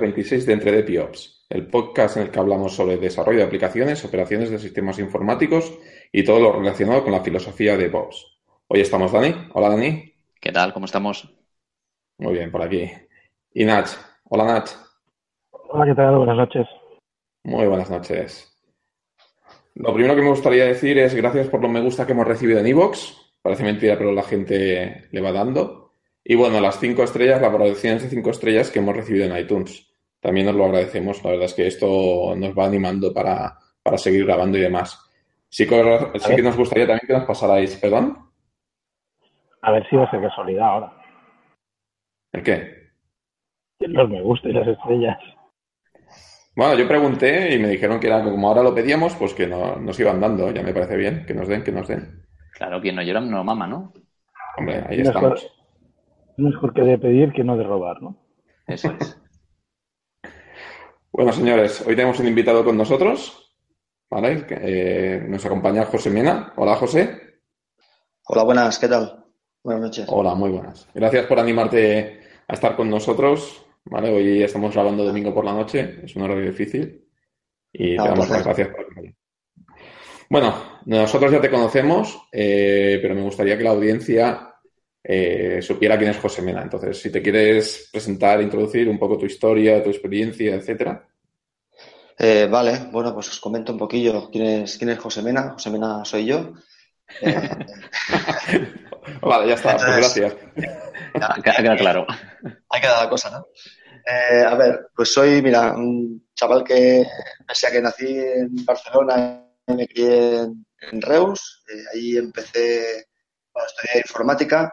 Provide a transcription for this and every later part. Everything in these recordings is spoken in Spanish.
Podcast 26 de Entre DPOps, el podcast en el que hablamos sobre desarrollo de aplicaciones, operaciones de sistemas informáticos y todo lo relacionado con la filosofía de DevOps. Hoy estamos Dani. Hola Dani. ¿Qué tal? ¿Cómo estamos? Muy bien, por aquí. Y Nach. Hola Nach. Hola, ¿qué tal? Buenas noches. Muy buenas noches. Lo primero que me gustaría decir es gracias por los me gusta que hemos recibido en iVoox. Parece mentira, pero la gente le va dando. Y bueno, las cinco estrellas, las valoraciones de cinco estrellas que hemos recibido en iTunes. También nos lo agradecemos. La verdad es que esto nos va animando para, seguir grabando y demás. Sí que, sí que nos gustaría también que nos pasarais, ¿perdón? A ver si va a ser casualidad ahora. ¿El qué? Los me gusta y las estrellas. Bueno, yo pregunté y me dijeron que era como ahora lo pedíamos, pues que no, nos iban dando. Ya me parece bien, que nos den, que nos den. Claro, quien no llora no mama, ¿no? Hombre, ahí estamos. Mejor que de pedir que no de robar, ¿no? Eso es. Bueno, señores, hoy tenemos un invitado con nosotros, ¿vale? Eh, nos acompaña José Mena. Hola, José. Hola, buenas, ¿qué tal? Buenas noches. Hola, muy buenas. Gracias por animarte a estar con nosotros. ¿vale? Hoy estamos grabando domingo por la noche, es un horario difícil y te damos las gracias por Bueno, nosotros ya te conocemos, eh, pero me gustaría que la audiencia eh, supiera quién es José Mena. Entonces, si te quieres presentar, introducir un poco tu historia, tu experiencia, etcétera. Eh, vale, bueno, pues os comento un poquillo quién es, quién es José Mena. José Mena soy yo. vale, ya está, pues gracias. Queda claro. Hay que dar la cosa, ¿no? Eh, a ver, pues soy, mira, un chaval que, pese a que nací en Barcelona y me crié en, Reus, eh, ahí empecé, bueno, estudié informática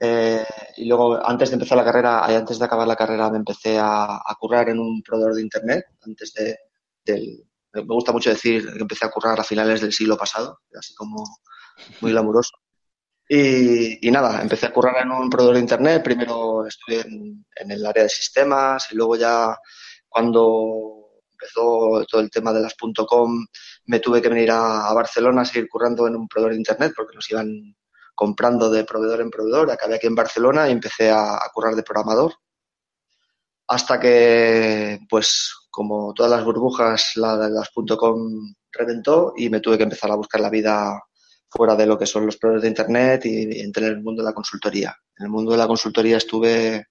eh, y luego antes de empezar la carrera, antes de acabar la carrera me empecé a, currar en un proveedor de internet, antes de, del, me gusta mucho decir que empecé a currar a finales del siglo pasado, así como muy glamuroso. Y, nada, empecé a currar en un proveedor de Internet. Primero estuve en, el área de sistemas y luego ya cuando empezó todo el tema de las .com me tuve que venir a, Barcelona a seguir currando en un proveedor de Internet porque nos iban comprando de proveedor en proveedor. Acabé aquí en Barcelona y empecé a, currar de programador. Hasta que, pues, como todas las burbujas, la de las .com reventó y me tuve que empezar a buscar la vida fuera de lo que son los proveedores de Internet y, entré en el mundo de la consultoría. En el mundo de la consultoría estuve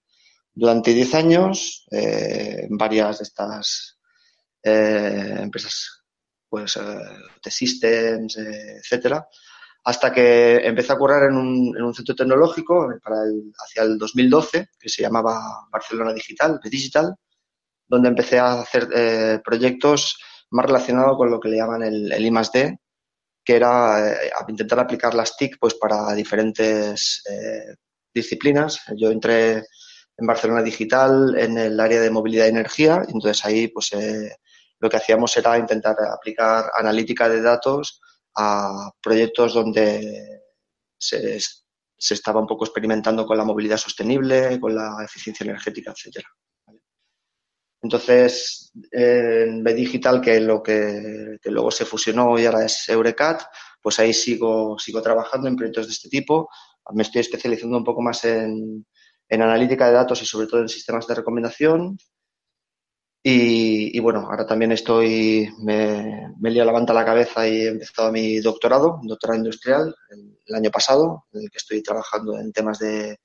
durante 10 años eh, en varias de estas eh, empresas pues, eh, de systems, etcétera, hasta que empecé a currar en un, en un centro tecnológico el, hacia el 2012 que se llamaba Barcelona Digital, Digital, donde empecé a hacer proyectos más relacionados con lo que le llaman el, el que era eh, intentar aplicar las TIC pues, para diferentes eh, disciplinas. Yo entré en Barcelona Digital en el área de movilidad y energía, y entonces ahí pues, eh, lo que hacíamos era intentar aplicar analítica de datos a proyectos donde se, se estaba un poco experimentando con la movilidad sostenible, con la eficiencia energética, etcétera. Entonces, en B Digital, que lo que, luego se fusionó y ahora es Eurecat, pues ahí sigo, sigo trabajando en proyectos de este tipo. Me estoy especializando un poco más en, analítica de datos y sobre todo en sistemas de recomendación. Y, bueno, ahora también estoy, me, me he la la cabeza y he empezado mi doctorado, doctorado industrial, el, año pasado, en el que estoy trabajando en temas de,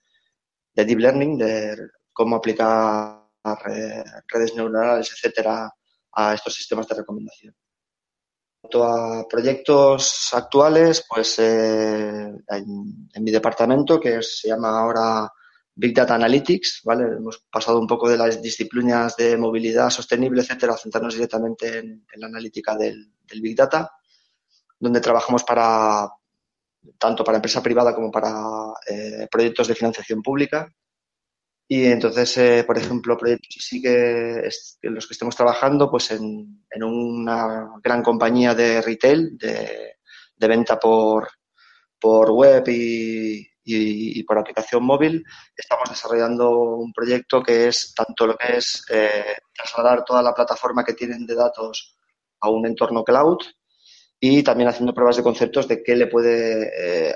de deep learning, de cómo aplicar redes neuronales, etcétera, a estos sistemas de recomendación. En cuanto a proyectos actuales, pues eh, en, mi departamento, que se llama ahora Big Data Analytics, ¿vale? Hemos pasado un poco de las disciplinas de movilidad sostenible, etcétera, a centrarnos directamente en, la analítica del, Big Data, donde trabajamos para tanto para empresa privada como para eh, proyectos de financiación pública y entonces, eh, por ejemplo, proyectos sí que en los que estemos trabajando, pues en, una gran compañía de retail, de, de venta por, por web y, y, por aplicación móvil, estamos desarrollando un proyecto que es tanto lo que es eh, trasladar toda la plataforma que tienen de datos a un entorno cloud y también haciendo pruebas de conceptos de qué le puede, eh,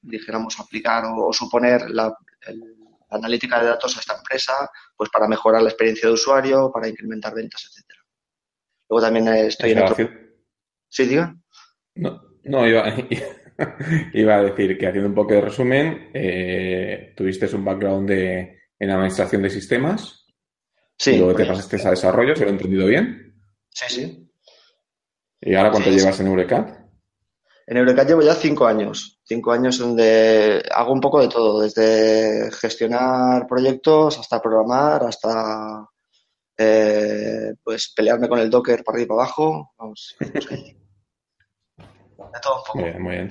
dijéramos, aplicar o, suponer la, el, analítica de datos a esta empresa, pues para mejorar la experiencia de usuario, para incrementar ventas, etcétera. Luego también eh, estoy en otro... Sí, diga. No, no iba, iba a decir que haciendo un poco de resumen, eh, tuviste un background de, en administración de sistemas Sí, y luego te pues, pasaste a desarrollo, si lo he entendido bien. sí, sí. ¿Y ahora cuánto Sí, sí. llevas en Eurecat? En Eurecat llevo ya cinco años. Cinco años donde hago un poco de todo, desde gestionar proyectos hasta programar, hasta eh, pues pelearme con el Docker para arriba y para abajo. Vamos, ahí. De todo un poco. Muy bien, muy bien.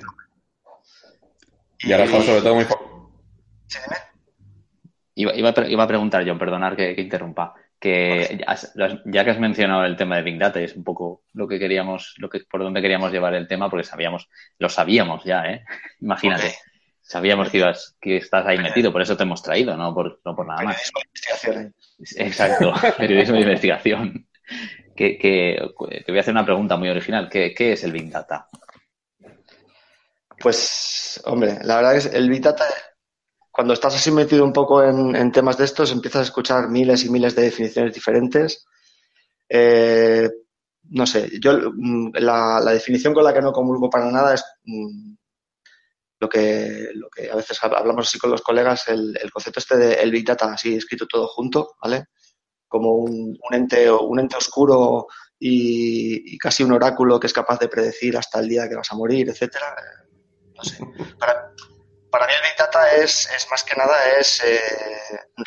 Y ahora estás sobre todo muy fo- Sí, dime. Iba, iba a iba a preguntar, John, perdonar que, que interrumpa, que ya, que has mencionado el tema de Big Data, y es un poco lo que queríamos, lo que, por donde queríamos llevar el tema, porque sabíamos, lo sabíamos ya, ¿eh? Imagínate, sabíamos que ibas, que estás ahí metido, por eso te hemos traído, no por, no por nada más. Periodismo de investigación. ¿eh? Exacto, periodismo de investigación. Que, que- te voy a hacer una pregunta muy original. ¿Qué, qué es el Big Data? Pues, hombre, la verdad es el Big Data, cuando estás así metido un poco en, temas de estos, empiezas a escuchar miles y miles de definiciones diferentes. Eh, no sé, yo mm, la, definición con la que no comulgo para nada es mm, lo que, lo que a veces hab- hablamos así con los colegas, el, el concepto este de el Big Data, así escrito todo junto, ¿vale? Como un, un ente, un ente oscuro y, y casi un oráculo que es capaz de predecir hasta el día que vas a morir, etcétera. No sé. Para, mí el Big Data es, más que nada es eh,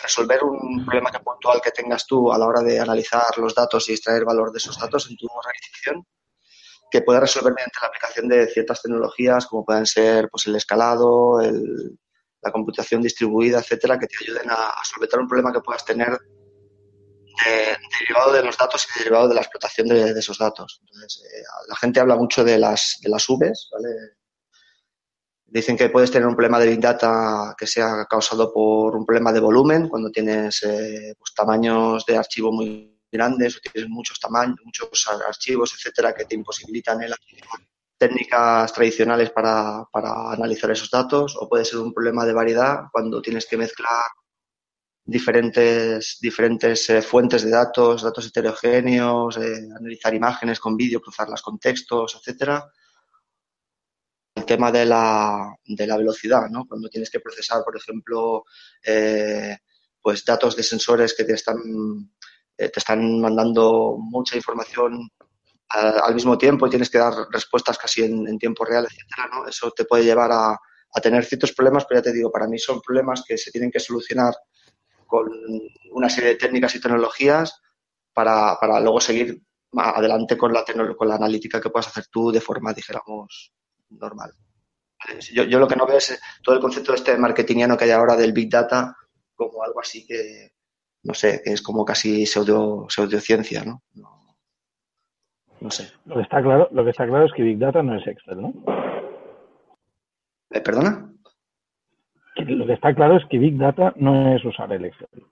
resolver un problema que puntual que tengas tú a la hora de analizar los datos y extraer valor de esos datos en tu organización, que puedas resolver mediante la aplicación de ciertas tecnologías como pueden ser pues, el escalado, el- la computación distribuida, etcétera, que te ayuden a, solventar un problema que puedas tener de- derivado de los datos y derivado de la explotación de, de esos datos. Eh, la gente habla mucho de las, de las Vs, ¿vale? Dicen que puedes tener un problema de Big Data que sea causado por un problema de volumen, cuando tienes eh, pues, tamaños de archivo muy grandes o tienes muchos tamaños, muchos archivos, etcétera, que te imposibilitan el técnicas tradicionales para, para analizar esos datos, o puede ser un problema de variedad cuando tienes que mezclar diferentes, diferentes eh, fuentes de datos, datos heterogéneos, eh, analizar imágenes con vídeo, cruzarlas con textos, etcétera tema de la, de la velocidad, ¿no? Cuando tienes que procesar, por ejemplo, eh, pues datos de sensores que te están, eh, te están mandando mucha información al mismo tiempo y tienes que dar respuestas casi en, tiempo real, etcétera, ¿no? Eso te puede llevar a, a tener ciertos problemas, pero ya te digo, para mí son problemas que se tienen que solucionar con una serie de técnicas y tecnologías para, para luego seguir adelante con la, con la analítica que puedas hacer tú de forma, dijéramos, normal. Yo, yo lo que no veo es eh, todo el concepto este marketingiano que hay ahora del Big Data como algo así que, no sé, que es como casi pseudo, pseudociencia, ¿no? No, no sé. Lo que está claro, lo que está claro es que Big Data no es Excel, ¿no? Eh, ¿Perdona? Lo que está claro es que Big Data no es usar el Excel.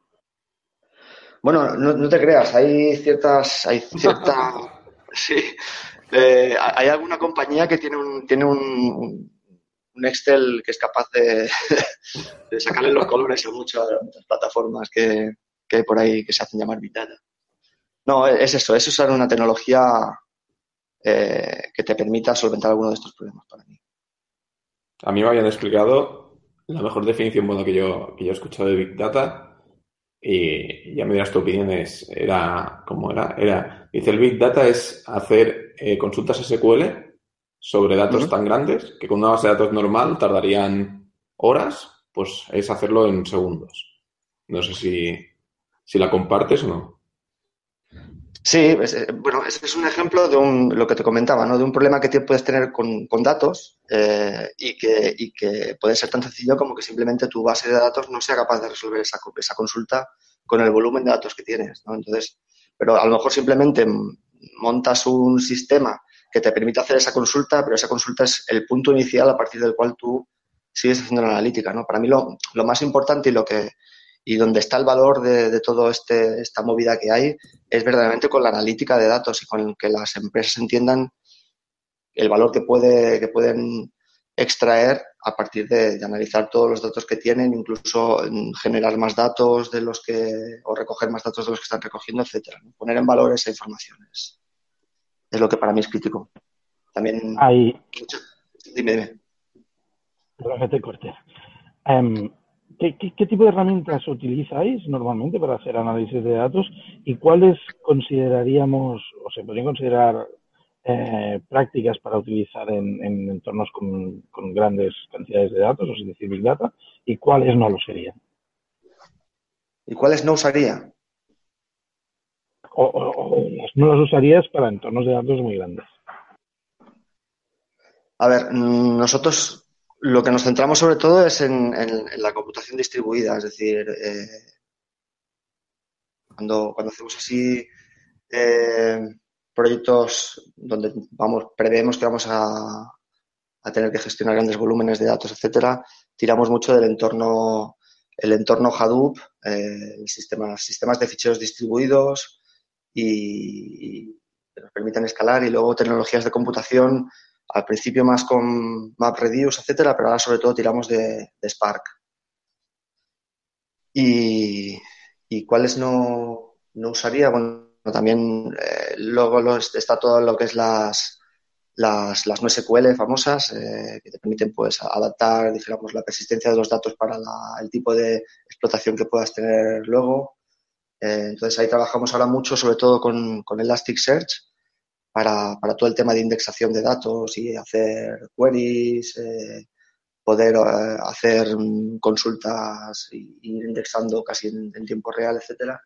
Bueno, no, no te creas, hay ciertas, hay cierta, sí, Eh, hay alguna compañía que tiene un, tiene un, Excel que es capaz de, sacarle los colores a muchas, muchas plataformas que, por ahí que se hacen llamar Big Data. No, es eso, es usar una tecnología eh, que te permita solventar alguno de estos problemas para mí. A mí me habían explicado la mejor definición bueno, que yo, que yo he escuchado de Big Data y ya me dirás tu opinión, es, era, ¿cómo era? Era, dice, el Big Data es hacer eh, consultas SQL sobre datos tan grandes que con una base de datos normal tardarían horas, pues es hacerlo en segundos. No sé si, si la compartes o no. Sí, es- eh, bueno, ese es un ejemplo de un, lo que te comentaba, ¿no? De un problema que te puedes tener con, con datos eh, y, que, y que puede ser tan sencillo como que simplemente tu base de datos no sea capaz de resolver esa, esa consulta con el volumen de datos que tienes, ¿no? Entonces, pero a lo mejor simplemente montas un sistema que te permite hacer esa consulta, pero esa consulta es el punto inicial a partir del cual tú sigues haciendo la analítica, ¿no? Para mí lo, lo más importante y lo que y donde está el valor de, de todo este esta movida que hay es verdaderamente con la analítica de datos y con que las empresas entiendan el valor que puede que pueden extraer a partir de, analizar todos los datos que tienen, incluso generar más datos de los que, o recoger más datos de los que están recogiendo, etcétera. Poner en valor esa información es, lo que para mí es crítico. También. Hay... Dime, dime. Perdón te corte. Em, ¿qué, qué, tipo de herramientas utilizáis normalmente para hacer análisis de datos y cuáles consideraríamos o se podrían considerar eh, prácticas para utilizar en, entornos con, grandes cantidades de datos, es decir, Big Data, y cuáles no lo serían. ¿Y cuáles no usaría? O, no las usarías para entornos de datos muy grandes. A ver, nosotros lo que nos centramos sobre todo es en, la computación distribuida, es decir, eh, cuando, cuando hacemos así eh, proyectos donde vamos, preveemos que vamos a, tener que gestionar grandes volúmenes de datos, etcétera, tiramos mucho del entorno, el entorno Hadoop, eh, sistemas, sistemas de ficheros distribuidos y, que nos permiten escalar y luego tecnologías de computación, al principio más con MapReduce, etcétera, pero ahora sobre todo tiramos de, Spark. Y, cuáles no, no usaría, bueno, también eh, luego está todo lo que es las, las, las NoSQL famosas eh, que te permiten pues adaptar digamos, la persistencia de los datos para el tipo de explotación que puedas tener luego. Eh, entonces ahí trabajamos ahora mucho sobre todo con, con Elasticsearch para, para, todo el tema de indexación de datos y hacer queries, poder hacer consultas y ir indexando casi en, en tiempo real, etcétera.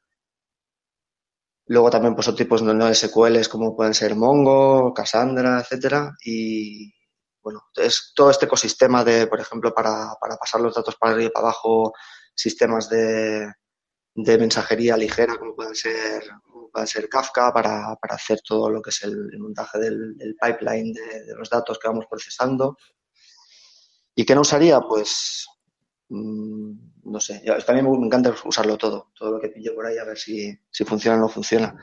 Luego también pues otros tipos no SQLs como pueden ser Mongo, Cassandra, etcétera. Y bueno, es todo este ecosistema de, por ejemplo, para, para pasar los datos para arriba y para abajo, sistemas de, de mensajería ligera como pueden ser, puede ser Kafka para, para, hacer todo lo que es el, montaje del, pipeline de, de, los datos que vamos procesando. ¿Y qué no usaría? Pues Mm, no sé, también me encanta usarlo todo, todo lo que pillo por ahí a ver si, funciona o no funciona.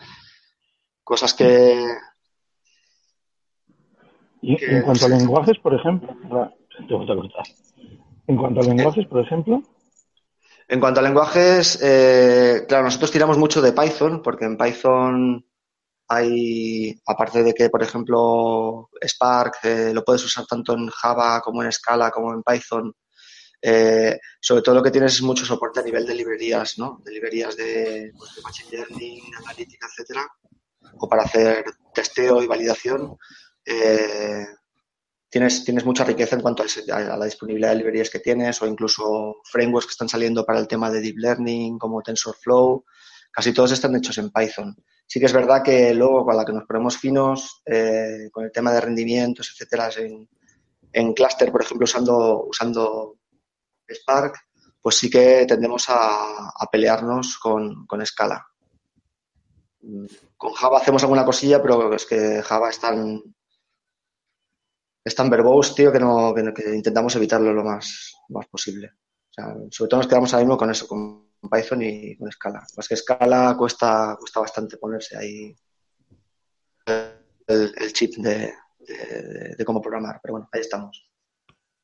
Cosas que... ¿Y en cuanto a lenguajes, por ejemplo? En cuanto a lenguajes, por ejemplo. En cuanto a lenguajes, eh, claro, nosotros tiramos mucho de Python, porque en Python hay, aparte de que, por ejemplo, Spark eh, lo puedes usar tanto en Java como en Scala como en Python, eh, sobre todo lo que tienes es mucho soporte a nivel de librerías, ¿no? De librerías de, pues, Machine Learning, analítica, etcétera, o para hacer testeo y validación. Eh, tienes, tienes mucha riqueza en cuanto a, la disponibilidad de librerías que tienes o incluso frameworks que están saliendo para el tema de Deep Learning como TensorFlow. Casi todos están hechos en Python. Sí que es verdad que luego, con la que nos ponemos finos, eh, con el tema de rendimientos, etcétera, en, en Cluster, por ejemplo, usando, usando Spark, pues sí que tendemos a, pelearnos con, con, Scala. Con Java hacemos alguna cosilla, pero es que Java es tan, es tan verbose, tío, que, no, que, intentamos evitarlo lo más, más posible. sobre todo nos quedamos ahora mismo con eso, con Python y con Scala. Más que Scala cuesta, cuesta bastante ponerse ahí el, chip de, de cómo programar, pero bueno, ahí estamos.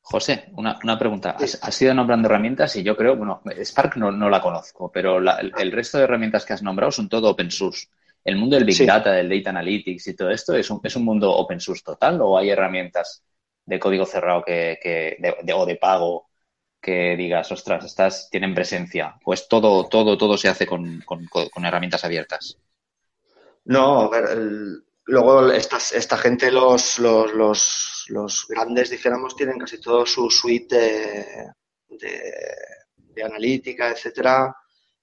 José, una, una pregunta. Has, ido nombrando herramientas y yo creo, bueno, Spark no, no la conozco, pero el, resto de herramientas que has nombrado son todo open source. ¿El mundo del Big Data, del Data Analytics y todo esto es un, es un mundo open source total o hay herramientas de código cerrado que, que de, o de pago que digas, ostras, estas tienen presencia? Pues todo, todo, todo se hace con, con, con herramientas abiertas. No, a ver, el, Luego, esta, esta gente, los, los, los, los, grandes, dijéramos, tienen casi todo su suite de, de, analítica, etcétera,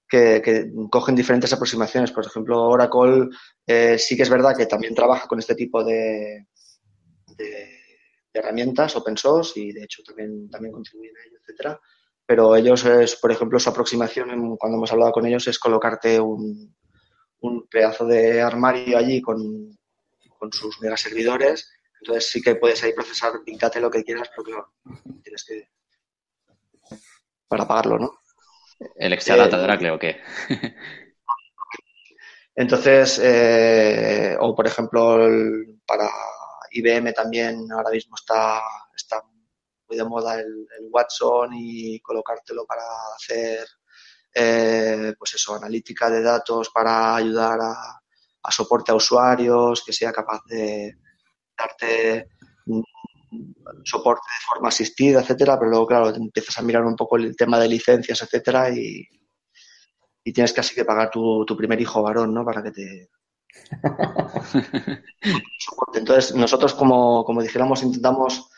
que, que, cogen diferentes aproximaciones. Por ejemplo, Oracle eh, sí que es verdad que también trabaja con este tipo de, de, herramientas open source y de hecho también, también contribuyen a ello, etcétera. Pero ellos, es, por ejemplo, su aproximación, cuando hemos hablado con ellos, es colocarte un, un pedazo de armario allí con con sus megaservidores. Entonces sí que puedes ahí procesar Big Data lo que quieras, pero claro, tienes que... para pagarlo, ¿no? ¿El Exadata eh, de o qué? entonces, eh, o por ejemplo, para IBM también ahora mismo está, está muy de moda el, Watson y colocártelo para hacer, eh, pues eso, analítica de datos para ayudar a, soporte a usuarios, que sea capaz de darte soporte de forma asistida, etcétera, pero luego, claro, empiezas a mirar un poco el tema de licencias, etcétera, y, y tienes casi que pagar tu, tu primer hijo varón, ¿no? Para que te, Entonces, nosotros, como, como dijéramos, intentamos,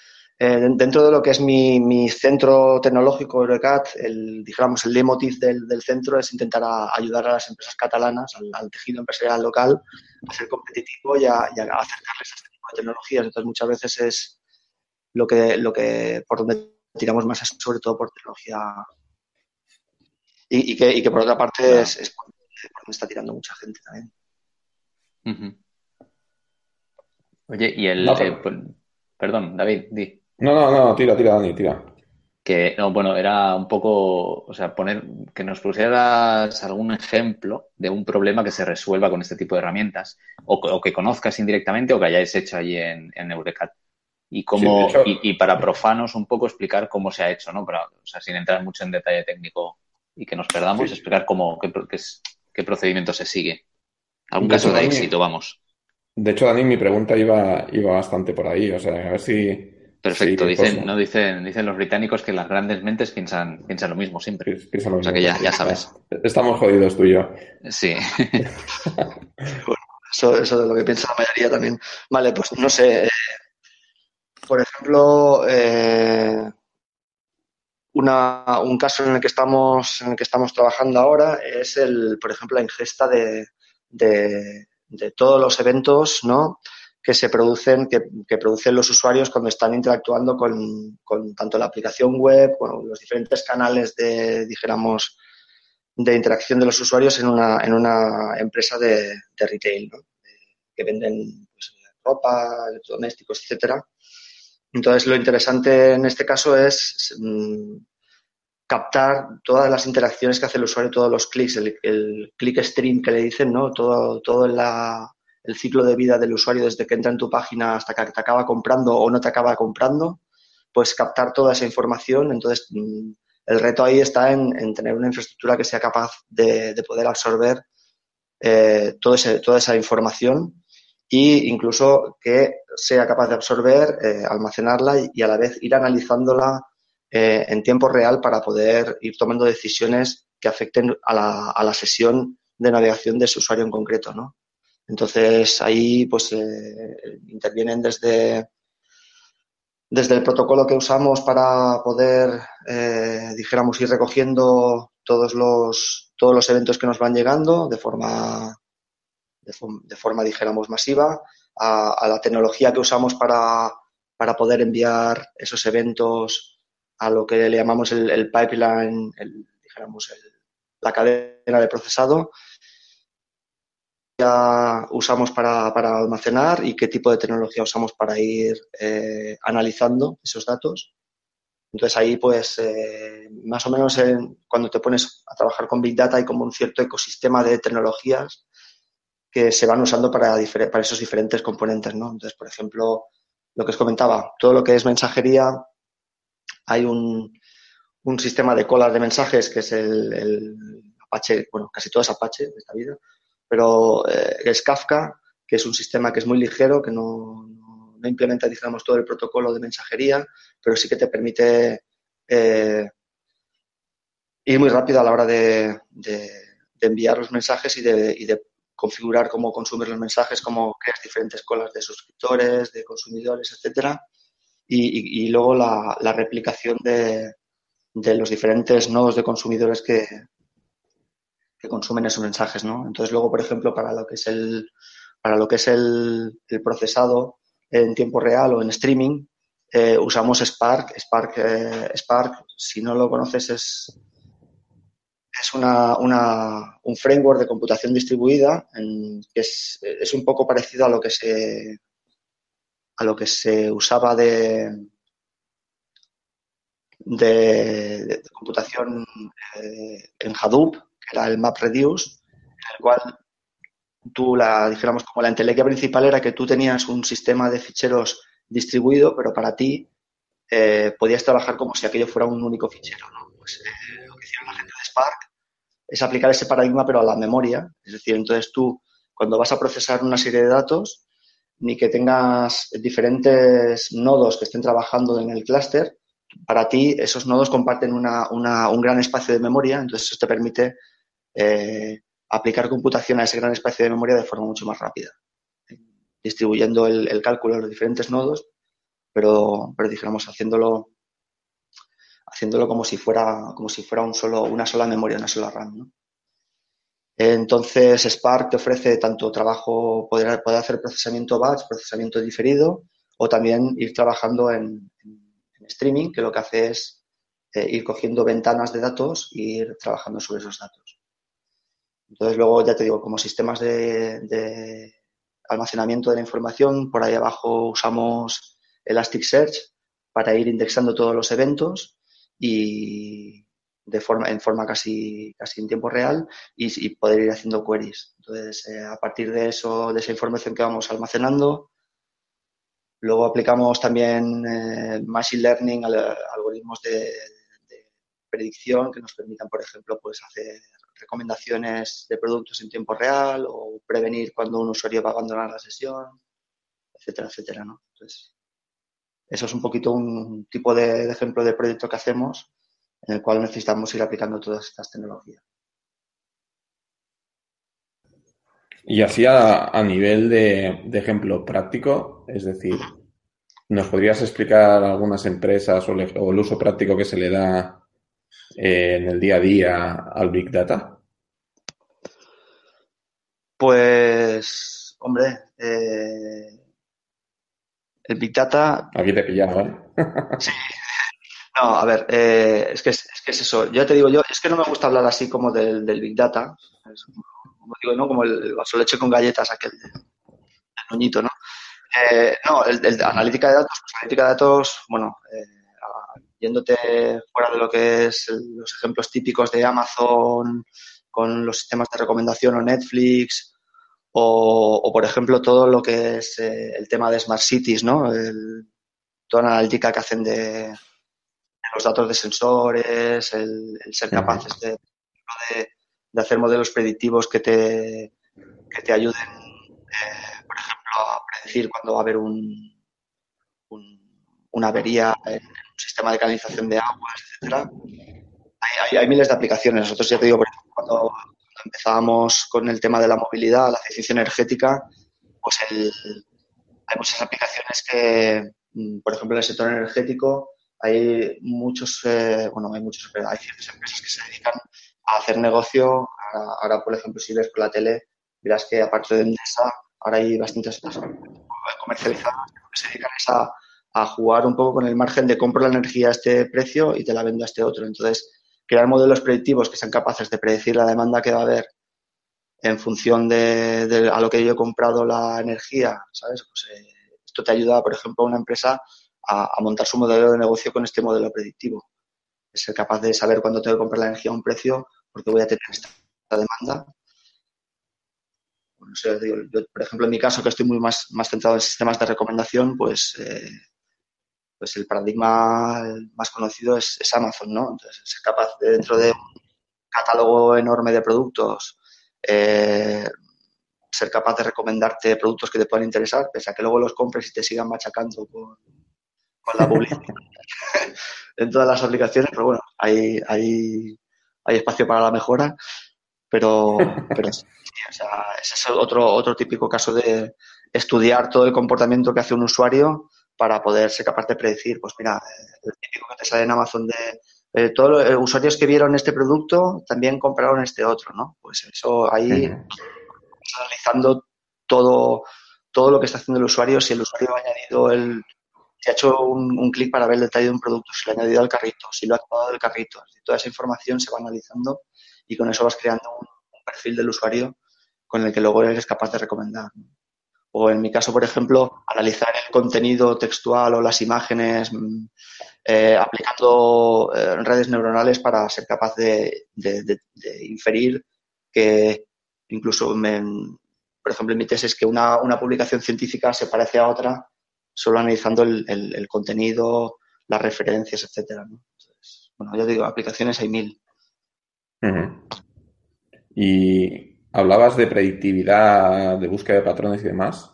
eh, dentro de lo que es mi, mi centro tecnológico Eurocat, el, dijéramos, el leitmotiv del, del centro es intentar ayudar a las empresas catalanas, al, tejido empresarial local, a ser competitivo y a, acercarles a este tipo de tecnologías. Entonces, muchas veces es lo que, lo que por donde tiramos más sobre todo por tecnología y, que, y que, por otra parte es, es por donde está tirando mucha gente también. Oye, y el... Eh, pues, perdón, David, di. No, no, no, tira, tira, Dani, tira. Que, no, bueno, era un poco, o sea, poner, que nos pusieras algún ejemplo de un problema que se resuelva con este tipo de herramientas, o, que conozcas indirectamente o que hayáis hecho allí en, en Eurecat. Y cómo, y, para profanos un poco explicar cómo se ha hecho, ¿no? Para, o sea, sin entrar mucho en detalle técnico y que nos perdamos, explicar cómo, qué, qué procedimiento se sigue. Algún caso de éxito, vamos. De hecho, Dani, mi pregunta iba, iba bastante por ahí. O sea, a ver si. Perfecto, dicen, no dicen, dicen los británicos que las grandes mentes piensan, piensan lo mismo siempre. o sea que ya, ya sabes. Estamos jodidos tú y yo. Sí. bueno, eso, eso es lo que piensa la mayoría también. Vale, pues no sé. Eh, por ejemplo, eh, una, un caso en el que estamos, en el que estamos trabajando ahora es el, por ejemplo, la ingesta de, de, todos los eventos ¿no? Que se producen, que, producen los usuarios cuando están interactuando con, tanto la aplicación web, con los diferentes canales de, dijéramos, de interacción de los usuarios en una, en una empresa de, retail, que venden pues, ropa, electrodomésticos, etcétera. Entonces, lo interesante en este caso es mm, captar todas las interacciones que hace el usuario, todos los clics, el, click stream que le dicen, ¿no? Todo, todo el ciclo de vida del usuario desde que entra en tu página hasta que te acaba comprando o no te acaba comprando, pues captar toda esa información. Entonces, mm, el reto ahí está en, tener una infraestructura que sea capaz de, poder absorber eh, todo ese, toda esa información e incluso que sea capaz de absorber, eh, almacenarla y, a la vez ir analizándola eh, en tiempo real para poder ir tomando decisiones que afecten a la, a la sesión de navegación de ese usuario en concreto, ¿no? Entonces ahí pues eh, intervienen desde, desde el protocolo que usamos para poder, eh, dijéramos, ir recogiendo todos los, todos los eventos que nos van llegando de forma, de, forma dijéramos, masiva, a, la tecnología que usamos para, para poder enviar esos eventos a lo que le llamamos el, pipeline, el, dijéramos, la cadena de procesado, usamos para, almacenar y qué tipo de tecnología usamos para ir eh, analizando esos datos. Entonces ahí, pues, eh, más o menos cuando te pones a trabajar con Big Data hay como un cierto ecosistema de tecnologías que se van usando para, esos diferentes componentes, ¿no? Entonces, por ejemplo, lo que os comentaba, todo lo que es mensajería, hay un, un sistema de colas de mensajes que es el, Apache, bueno, casi todo es Apache de esta vida, pero eh, es Kafka, que es un sistema que es muy ligero, que no, no, implementa, digamos, todo el protocolo de mensajería, pero sí que te permite eh, ir muy rápido a la hora de, de, enviar los mensajes y de, y de configurar cómo consumir los mensajes, cómo creas diferentes colas de suscriptores, de consumidores, etcétera. Y, luego la, replicación de, los diferentes nodos de consumidores que, que consumen esos mensajes, ¿no? Entonces luego, por ejemplo, para lo que es el, para lo que es el, procesado en tiempo real o en streaming, eh, usamos Spark. Spark, eh, Spark, si no lo conoces, es, es una, un framework de computación distribuida que es, es, un poco parecido a lo que se a lo que se usaba de, de, computación eh, en Hadoop, era el MapReduce, en el cual tú la, dijéramos, como la entelequia principal era que tú tenías un sistema de ficheros distribuido, pero para ti eh, podías trabajar como si aquello fuera un único fichero. Pues eh, lo que hicieron la gente de Spark es aplicar ese paradigma pero a la memoria. Es decir, entonces tú cuando vas a procesar una serie de datos, ni que tengas diferentes nodos que estén trabajando en el clúster, para ti esos nodos comparten un gran espacio de memoria, entonces eso te permite eh, aplicar computación a ese gran espacio de memoria de forma mucho más rápida, distribuyendo el, cálculo a los diferentes nodos, pero, pero dijéramos haciéndolo haciéndolo como si fuera como si fuera un solo una sola memoria, una sola RAM. Entonces Spark te ofrece tanto trabajo poder, poder hacer procesamiento batch, procesamiento diferido, o también ir trabajando en, streaming, que lo que hace es eh, ir cogiendo ventanas de datos e ir trabajando sobre esos datos. Entonces, luego ya te digo, como sistemas de, almacenamiento de la información, por ahí abajo usamos Elasticsearch para ir indexando todos los eventos y de forma, en forma casi, casi en tiempo real y, poder ir haciendo queries. Entonces, eh, a partir de eso, de esa información que vamos almacenando, luego aplicamos también eh, Machine Learning, algoritmos de, de predicción que nos permitan, por ejemplo, pues hacer recomendaciones de productos en tiempo real o prevenir cuando un usuario va a abandonar la sesión, etcétera, etcétera, ¿no? Entonces, eso es un poquito un tipo de, ejemplo de proyecto que hacemos en el cual necesitamos ir aplicando todas estas tecnologías. Y así a, nivel de, ejemplo práctico, es decir, ¿nos podrías explicar algunas empresas o el uso práctico que se le da en el día a día al Big Data? Pues, hombre, eh, el Big Data. Aquí te pillaba, ¿eh? sí. No, a ver, eh, es, que es, que es eso. Ya te digo yo, es que no me gusta hablar así como del, Big Data. como digo, ¿no? Como el, vaso leche con galletas, aquel el ¿no? no, el, analítica de datos, pues analítica de datos, bueno, yéndote fuera de lo que es los ejemplos típicos de Amazon con los sistemas de recomendación o Netflix o, por ejemplo todo lo que es eh, el tema de Smart Cities, ¿no? toda la analítica que hacen de, los datos de sensores, el, ser capaces de, de, hacer modelos predictivos que te, que te ayuden, eh, por ejemplo, a predecir cuándo va a haber un, una avería en, sistema de canalización de aguas, etcétera. Hay, miles de aplicaciones. Nosotros ya te digo, por ejemplo, cuando empezábamos con el tema de la movilidad, la eficiencia energética, pues hay muchas aplicaciones que, mm, por ejemplo, en el sector energético hay muchos, eh, bueno, hay muchos, hay ciertas empresas que se dedican a hacer negocio. Ahora, por ejemplo, si ves por la tele, verás que aparte de Endesa, ahora hay bastantes comercializadas que se dedican a a jugar un poco con el margen de compro la energía a este precio y te la vendo a este otro. Entonces, crear modelos predictivos que sean capaces de predecir la demanda que va a haber en función de, a lo que yo he comprado la energía, ¿sabes? Pues, eh, esto te ayuda, por ejemplo, a una empresa a, montar su modelo de negocio con este modelo predictivo. Ser capaz de saber cuándo tengo que comprar la energía a un precio porque voy a tener esta demanda. yo, por ejemplo, en mi caso, que estoy muy más, más centrado en sistemas de recomendación, pues eh, pues el paradigma más conocido es, Amazon, ¿no? Entonces, es capaz de, dentro de un catálogo enorme de productos, eh, ser capaz de recomendarte productos que te puedan interesar, pese a que luego los compres y te sigan machacando con, la publicidad en todas las aplicaciones, pero bueno, hay, hay, hay espacio para la mejora, pero, pero sí, o sea, ese es otro, otro típico caso de estudiar todo el comportamiento que hace un usuario para poder ser capaz de predecir, pues mira, el típico que te sale en Amazon de eh, todos los eh, usuarios que vieron este producto también compraron este otro, ¿no? Pues eso ahí analizando todo, todo lo que está haciendo el usuario, si el usuario ha añadido el, si ha hecho un, clic para ver el detalle de un producto, si lo ha añadido al carrito, si lo ha tomado del carrito, toda esa información se va analizando y con eso vas creando un, perfil del usuario con el que luego eres capaz de recomendar. ¿no? O en mi caso, por ejemplo, analizar el contenido textual o las imágenes mm, eh, aplicando eh, redes neuronales para ser capaz de, inferir que incluso, por ejemplo, en mi tesis, que una, publicación científica se parece a otra solo analizando el, contenido, las referencias, etcétera. bueno, ya digo, aplicaciones hay mil. Y hablabas de predictividad, de búsqueda de patrones y demás.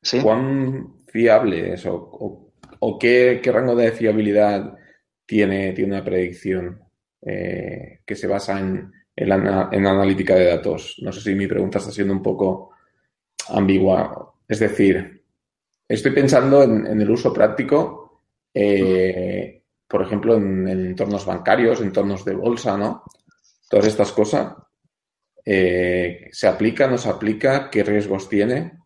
¿Sí? ¿Cuán fiable es o, qué, rango de fiabilidad tiene, tiene una predicción eh, que se basa en, en, la, analítica de datos? No sé si mi pregunta está siendo un poco ambigua. Es decir, estoy pensando en, el uso práctico, eh, por ejemplo, en, en, entornos bancarios, entornos de bolsa, ¿no? Todas estas cosas. Eh, ¿Se aplica, no se aplica? ¿Qué riesgos tiene?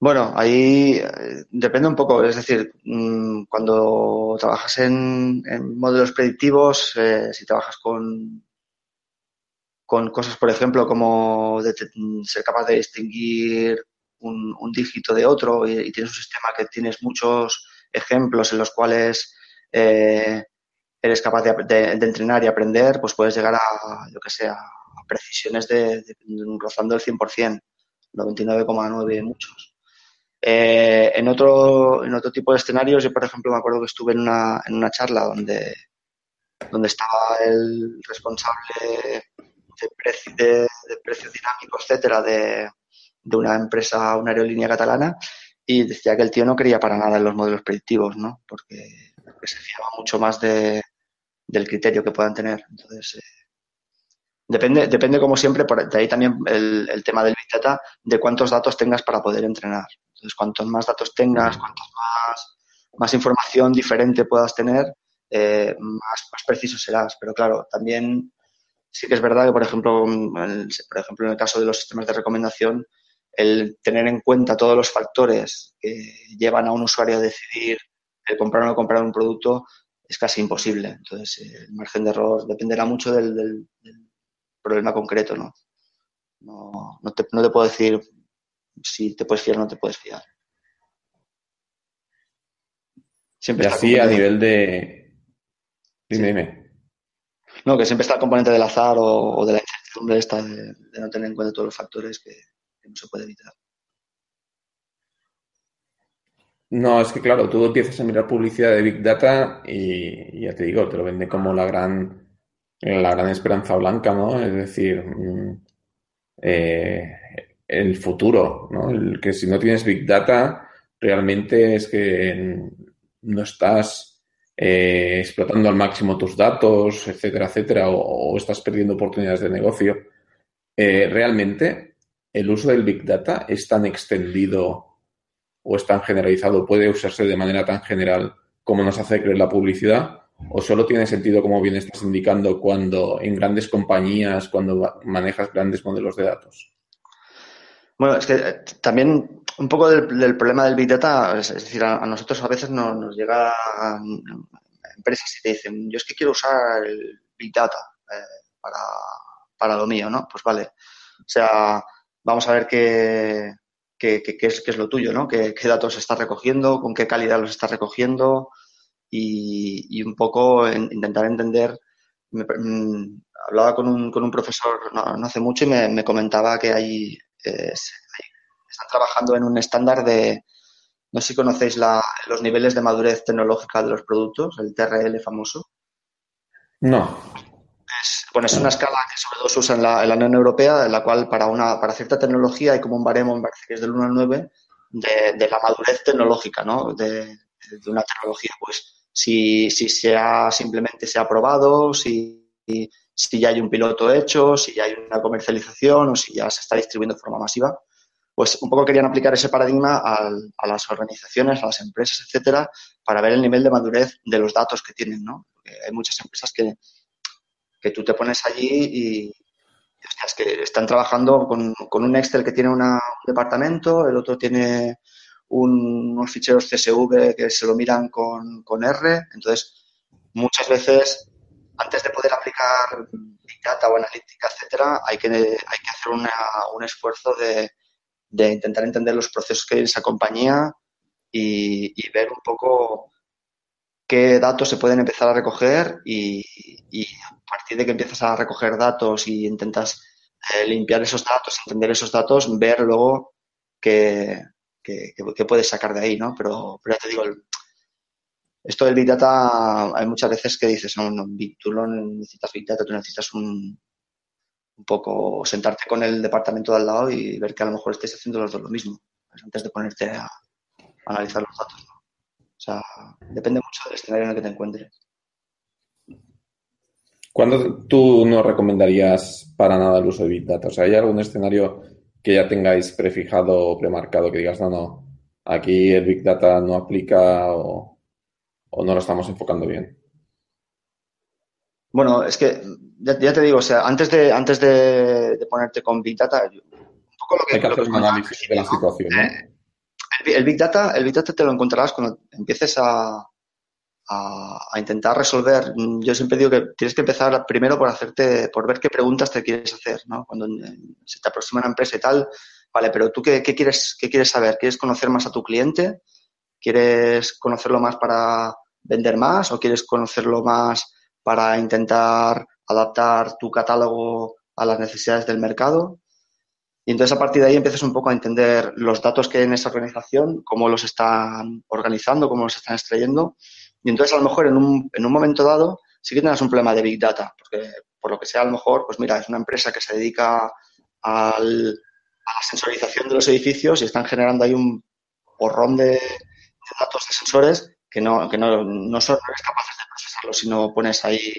Bueno, ahí eh, depende un poco. Es decir, mm, cuando trabajas en, modelos predictivos, eh, si trabajas con, con cosas, por ejemplo, como ser capaz de distinguir un, dígito de otro y, tienes un sistema que tienes muchos ejemplos en los cuales eres capaz de, entrenar y aprender, pues puedes llegar a, yo que sé, a precisiones de, rozando el 100%, 99,9 muchos. Eh, en, otro, en otro tipo de escenarios, yo por ejemplo me acuerdo que estuve en una, en una charla donde, donde estaba el responsable de, precio, de, precios dinámicos, etcétera, de, de una empresa, una aerolínea catalana, y decía que el tío no creía para nada en los modelos predictivos, ¿no? Porque que se fiaba mucho más de, del criterio que puedan tener. Entonces, eh, depende, depende como siempre, por de ahí también el, el, tema del Big Data, de cuántos datos tengas para poder entrenar. Entonces, cuantos más datos tengas, cuantos más, más información diferente puedas tener, eh, más, más preciso serás. Pero claro, también sí que es verdad que, por ejemplo, por ejemplo, en el caso de los sistemas de recomendación, el tener en cuenta todos los factores que llevan a un usuario a decidir el comprar o no comprar un producto es casi imposible. Entonces, eh, el margen de error dependerá mucho del, problema concreto, ¿no? No, no, te, no te puedo decir si te puedes fiar o no te puedes fiar. Siempre y así a nivel de... Dime, dime. No, que siempre está el componente del azar o, de la incertidumbre esta de, no tener en cuenta todos los factores que no se puede evitar. No, es que claro, tú empiezas a mirar publicidad de Big Data y, ya te digo, te lo vende como la gran, la gran esperanza blanca, ¿no? Es decir, mm, eh, el futuro, ¿no? El que si no tienes Big Data, realmente es que no estás eh, explotando al máximo tus datos, etcétera, etcétera, o, estás perdiendo oportunidades de negocio. Eh, realmente, el uso del Big Data es tan extendido o es tan generalizado, puede usarse de manera tan general como nos hace creer la publicidad, o solo tiene sentido, como bien estás indicando, cuando en grandes compañías, cuando manejas grandes modelos de datos? Bueno, es que eh, también un poco del, problema del Big Data, es, decir, a, nosotros a veces nos, llega a, empresas y te dicen, yo es que quiero usar el Big Data eh, para, para lo mío, ¿no? Pues vale. O sea, vamos a ver qué, qué, es, qué es, lo tuyo, ¿no? ¿Qué, datos estás recogiendo, con qué calidad los estás recogiendo y, un poco intentar entender. Mm, hablaba con un, con un profesor no, hace mucho y me, comentaba que hay, están trabajando en un estándar de, no sé si conocéis la, los niveles de madurez tecnológica de los productos, el TRL famoso. No. Es, bueno, es una escala que sobre todo se usa en la, en la, Unión Europea, en la cual para, una, para cierta tecnología hay como un baremo, me parece que es del 1 al 9, de, de la madurez tecnológica, ¿no? De, de, una tecnología, pues si, si se ha, simplemente se ha probado, si, si ya hay un piloto hecho, si ya hay una comercialización o si ya se está distribuyendo de forma masiva, pues un poco querían aplicar ese paradigma a, a las organizaciones, a las empresas, etcétera, para ver el nivel de madurez de los datos que tienen, ¿no? Porque hay muchas empresas que, que tú te pones allí y es que están trabajando con, un Excel que tiene un departamento, el otro tiene unos ficheros CSV que se lo miran con, R. Entonces, muchas veces, antes de poder aplicar Big Data o analítica, etcétera, hay que, hay que hacer un esfuerzo de, intentar entender los procesos que hay en esa compañía y, y ver un poco qué datos se pueden empezar a recoger y, a partir de que empiezas a recoger datos y intentas eh, limpiar esos datos, entender esos datos, ver luego qué, puedes sacar de ahí, ¿no? Pero, pero ya te digo, esto del Big Data, hay muchas veces que dices, no, no, tú no necesitas Big Data, tú necesitas un, un poco sentarte con el departamento de al lado y ver que a lo mejor estés haciendo los dos lo mismo, pues antes de ponerte a, analizar los datos. O sea, depende mucho del escenario en el que te encuentres. ¿Cuándo tú no recomendarías para nada el uso de Big Data? O sea, ¿hay algún escenario que ya tengáis prefijado o premarcado que digas, no, no, aquí el Big Data no aplica o, no lo estamos enfocando bien? Bueno, es que ya, te digo, o sea, antes de antes de, ponerte con Big Data, un poco lo que, Hay que hacer un análisis de la situación, ¿no? Eh, el, Big Data, el Big Data te lo encontrarás cuando empieces a, a, intentar resolver. Yo siempre digo que tienes que empezar primero por hacerte, por ver qué preguntas te quieres hacer, ¿no? Cuando se te aproxima una empresa y tal, vale, pero tú qué, quieres, qué quieres saber? ¿Quieres conocer más a tu cliente? ¿Quieres conocerlo más para vender más o quieres conocerlo más para intentar adaptar tu catálogo a las necesidades del mercado? Y entonces a partir de ahí empiezas un poco a entender los datos que hay en esa organización, cómo los están organizando, cómo los están extrayendo. Y entonces a lo mejor en un, en un momento dado sí que tienes un problema de Big Data, porque por lo que sea a lo mejor, pues mira, es una empresa que se dedica al, a la sensorización de los edificios y están generando ahí un porrón de, datos de sensores que no, que no, no son capaces de procesarlos si no pones ahí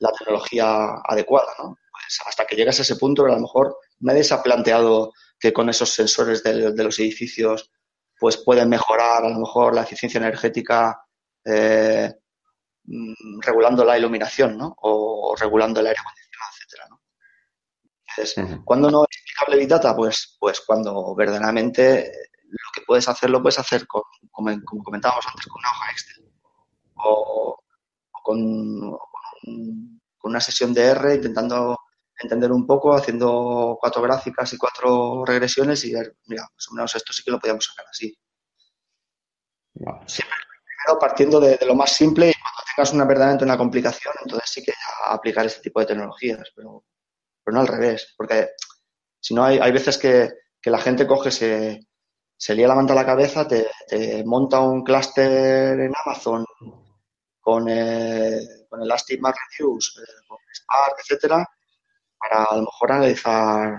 la tecnología adecuada, ¿no? Pues hasta que llegas a ese punto, a lo mejor nadie se ha planteado que con esos sensores de, los edificios pues pueden mejorar a lo mejor la eficiencia energética eh, mm, regulando la iluminación ¿no? o, regulando el aire acondicionado, etcétera. ¿no? Entonces, ¿cuándo no es aplicable Big Data? Pues, pues cuando verdaderamente lo que puedes hacer lo puedes hacer con, como, comentábamos antes, con una hoja Excel o, con, con, una sesión de R intentando entender un poco, haciendo cuatro gráficas y cuatro regresiones y ver, mira, más o menos esto sí que lo podíamos sacar así. Siempre primero partiendo de, lo más simple y cuando tengas una verdaderamente una complicación, entonces sí que ya aplicar este tipo de tecnologías, pero, pero no al revés, porque si no hay, hay veces que, que la gente coge, se, se lía la manta a la cabeza, te, te monta un clúster en Amazon con, eh, con Elastic MapReduce, eh, con Spark, etcétera, para a lo mejor analizar,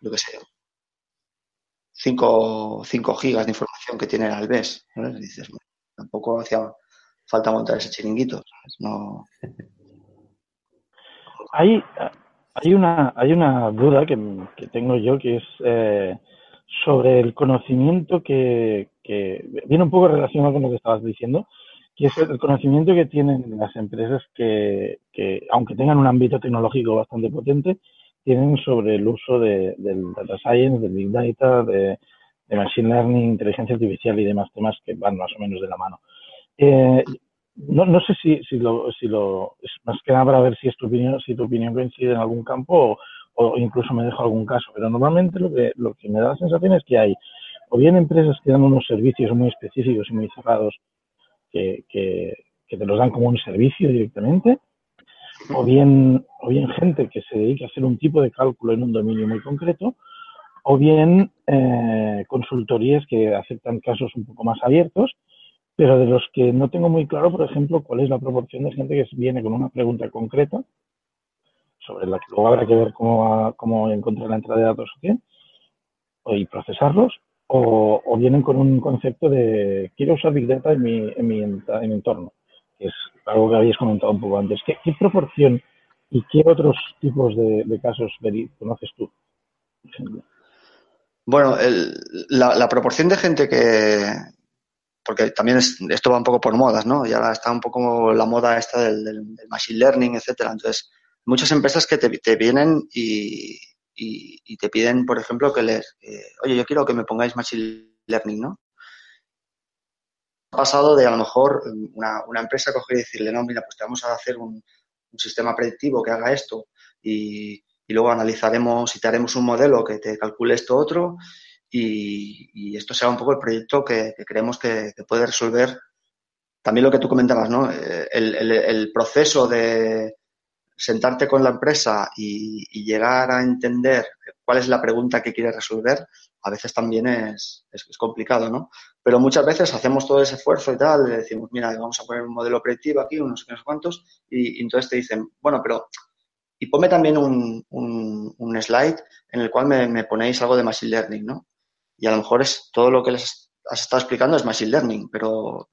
yo qué sé, 5 gigas de información que tiene el Alves. dices, tampoco hacía falta montar ese chiringuito. No. Hay, hay, una, hay una duda que, tengo yo que es eh, sobre el conocimiento que, que viene un poco relacionado con lo que estabas diciendo, que es el conocimiento que tienen las empresas que, que, aunque tengan un ámbito tecnológico bastante potente, tienen sobre el uso de, del data science, del big data, de, machine learning, inteligencia artificial y demás temas que van más o menos de la mano. Eh, no, no sé si, si, lo, si lo, más que nada para ver si tu opinión, si tu opinión coincide en algún campo o, o incluso me dejo algún caso, pero normalmente lo que, lo que me da la sensación es que hay o bien empresas que dan unos servicios muy específicos y muy cerrados que, te los dan como un servicio directamente, o bien, o bien gente que se dedica a hacer un tipo de cálculo en un dominio muy concreto, o bien eh, consultorías que aceptan casos un poco más abiertos, pero de los que no tengo muy claro, por ejemplo, cuál es la proporción de gente que viene con una pregunta concreta, sobre la que luego habrá que ver cómo, cómo encontrar la entrada de datos o qué, y procesarlos, o, vienen con un concepto de quiero usar Big Data en mi, en mi, en mi entorno, que es algo que habéis comentado un poco antes. ¿Qué, proporción y qué otros tipos de, casos conoces tú? Bueno, la, proporción de gente que, porque también esto va un poco por modas, ¿no? Ya está un poco la moda esta del, machine learning, etcétera. Entonces, muchas empresas que te, te vienen y, y, te piden, por ejemplo, que les, oye, yo quiero que me pongáis Machine Learning, ¿no? Ha pasado de a lo mejor una, una, empresa coger y decirle, no, mira, pues te vamos a hacer un, sistema predictivo que haga esto y, y, luego analizaremos y te haremos un modelo que te calcule esto otro y, y esto sea un poco el proyecto que, creemos que, puede resolver también lo que tú comentabas, ¿no? Eh, el, el proceso de, sentarte con la empresa y, llegar a entender cuál es la pregunta que quieres resolver, a veces también es, es, complicado, ¿no? pero muchas veces hacemos todo ese esfuerzo y tal, le decimos, mira, vamos a poner un modelo predictivo aquí, unos, unos cuantos, y, entonces te dicen, bueno, pero, y ponme también un, un, slide en el cual me, me, ponéis algo de Machine Learning, ¿no? Y a lo mejor es todo lo que les has estado explicando es Machine Learning, pero